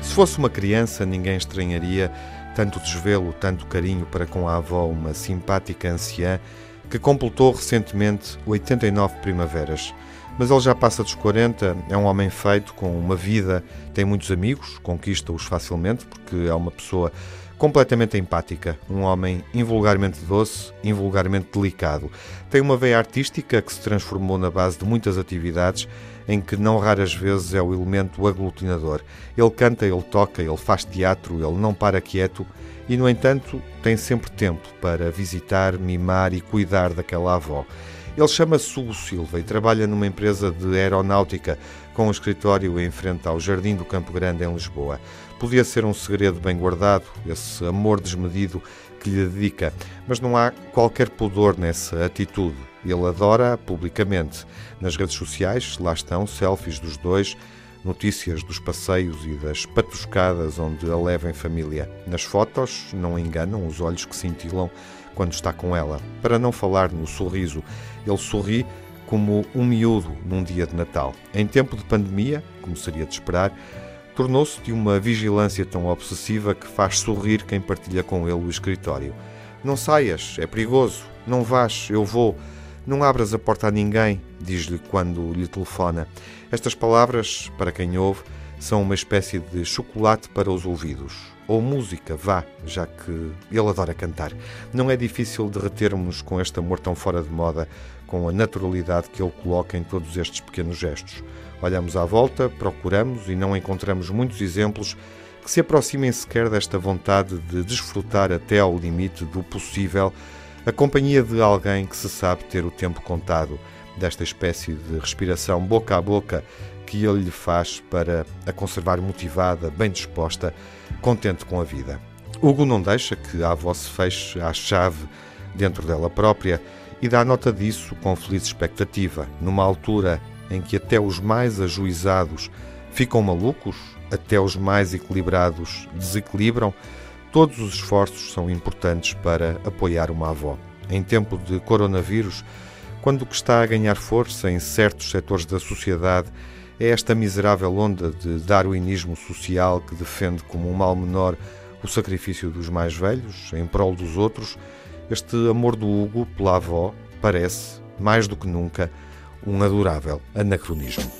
Se fosse uma criança, ninguém estranharia tanto desvelo, tanto carinho para com a avó, uma simpática anciã que completou recentemente 89 primaveras. Mas ele já passa dos 40, é um homem feito, com uma vida, tem muitos amigos, conquista-os facilmente, porque é uma pessoa completamente empática, um homem invulgarmente doce, invulgarmente delicado. Tem uma veia artística que se transformou na base de muitas atividades em que não raras vezes é o elemento aglutinador. Ele canta, ele toca, ele faz teatro, ele não para quieto e, no entanto, tem sempre tempo para visitar, mimar e cuidar daquela avó. Ele chama-se Hugo Silva e trabalha numa empresa de aeronáutica com um escritório em frente ao Jardim do Campo Grande, em Lisboa. Podia ser um segredo bem guardado, esse amor desmedido que lhe dedica, mas não há qualquer pudor nessa atitude. Ele adora publicamente. Nas redes sociais, lá estão selfies dos dois, notícias dos passeios e das patuscadas onde a leva em família. Nas fotos, não enganam os olhos que cintilam quando está com ela. Para não falar no sorriso, ele sorri como um miúdo num dia de Natal. Em tempo de pandemia, como seria de esperar, tornou-se de uma vigilância tão obsessiva que faz sorrir quem partilha com ele o escritório. Não saias, é perigoso. Não vás, eu vou. Não abras a porta a ninguém, diz-lhe quando lhe telefona. Estas palavras, para quem ouve, são uma espécie de chocolate para os ouvidos. Ou música, vá, já que ele adora cantar. Não é difícil derretermos com este amor tão fora de moda, com a naturalidade que ele coloca em todos estes pequenos gestos. Olhamos à volta, procuramos e não encontramos muitos exemplos que se aproximem sequer desta vontade de desfrutar até ao limite do possível a companhia de alguém que se sabe ter o tempo contado, desta espécie de respiração boca a boca que ele lhe faz para a conservar motivada, bem disposta, contente com a vida. Hugo não deixa que a avó se feche à chave dentro dela própria e dá nota disso com feliz expectativa, numa altura em que até os mais ajuizados ficam malucos, até os mais equilibrados desequilibram, todos os esforços são importantes para apoiar uma avó. Em tempo de coronavírus, quando o que está a ganhar força em certos setores da sociedade é esta miserável onda de darwinismo social que defende como um mal menor o sacrifício dos mais velhos em prol dos outros, este amor do Hugo pela avó parece, mais do que nunca, um adorável anacronismo.